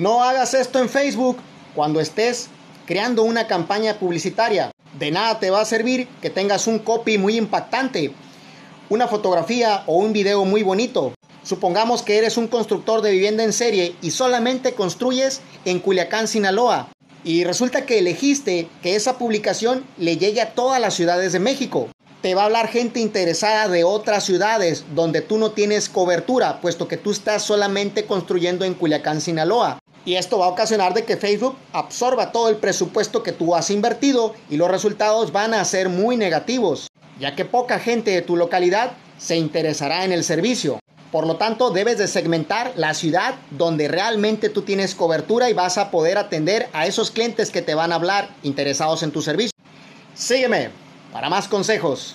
No hagas esto en Facebook cuando estés creando una campaña publicitaria. De nada te va a servir que tengas un copy muy impactante, una fotografía o un video muy bonito. Supongamos que eres un constructor de vivienda en serie y solamente construyes en Culiacán, Sinaloa. Y resulta que elegiste que esa publicación le llegue a todas las ciudades de México. Te va a hablar gente interesada de otras ciudades donde tú no tienes cobertura, puesto que tú estás solamente construyendo en Culiacán, Sinaloa. Y esto va a ocasionar de que Facebook absorba todo el presupuesto que tú has invertido y los resultados van a ser muy negativos, ya que poca gente de tu localidad se interesará en el servicio. Por lo tanto, debes de segmentar la ciudad donde realmente tú tienes cobertura y vas a poder atender a esos clientes que te van a hablar interesados en tu servicio. Sígueme para más consejos.